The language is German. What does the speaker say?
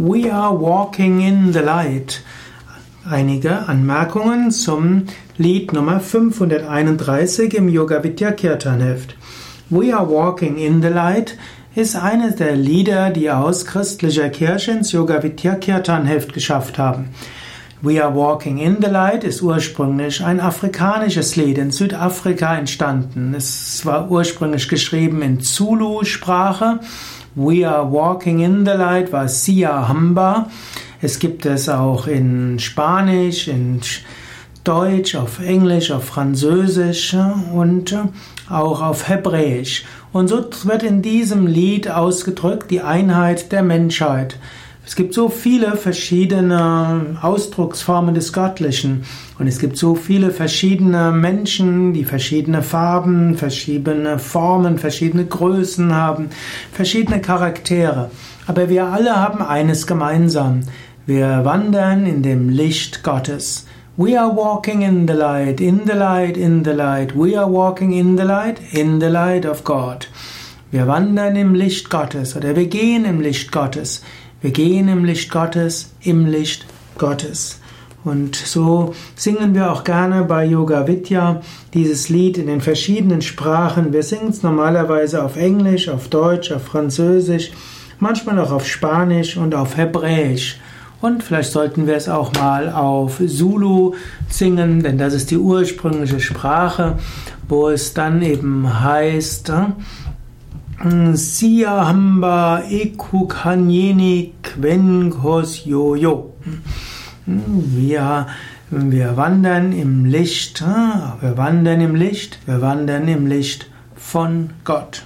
We are walking in the light. Einige Anmerkungen zum Lied Nummer 531 im Yoga Vidya Kirtan Heft. We are walking in the light ist eines der Lieder, die aus christlicher Kirche ins Yoga Vidya Kirtan Heft geschafft haben. We Are Walking in the Light ist ursprünglich ein afrikanisches Lied in Südafrika entstanden. Es war ursprünglich geschrieben in Zulu-Sprache. We Are Walking in the Light war Sia Hamba. Es gibt es auch in Spanisch, in Deutsch, auf Englisch, auf Französisch und auch auf Hebräisch. Und so wird in diesem Lied ausgedrückt die Einheit der Menschheit. Es gibt so viele verschiedene Ausdrucksformen des Göttlichen und es gibt so viele verschiedene Menschen, die verschiedene Farben, verschiedene Formen, verschiedene Größen haben, verschiedene Charaktere. Aber wir alle haben eines gemeinsam. Wir wandern in dem Licht Gottes. We are walking in the light, in the light, in the light. We are walking in the light, in the light of God. Wir wandern im Licht Gottes oder wir gehen im Licht Gottes. Wir gehen im Licht Gottes, im Licht Gottes. Und so singen wir auch gerne bei Yoga Vidya dieses Lied in den verschiedenen Sprachen. Wir singen es normalerweise auf Englisch, auf Deutsch, auf Französisch, manchmal auch auf Spanisch und auf Hebräisch. Und vielleicht sollten wir es auch mal auf Zulu singen, denn das ist die ursprüngliche Sprache, wo es dann eben heißt, Sia hamba ekukanyeni kwenkos yoyo. Wir, wir wandern im Licht, wir wandern im Licht, wir wandern im Licht von Gott.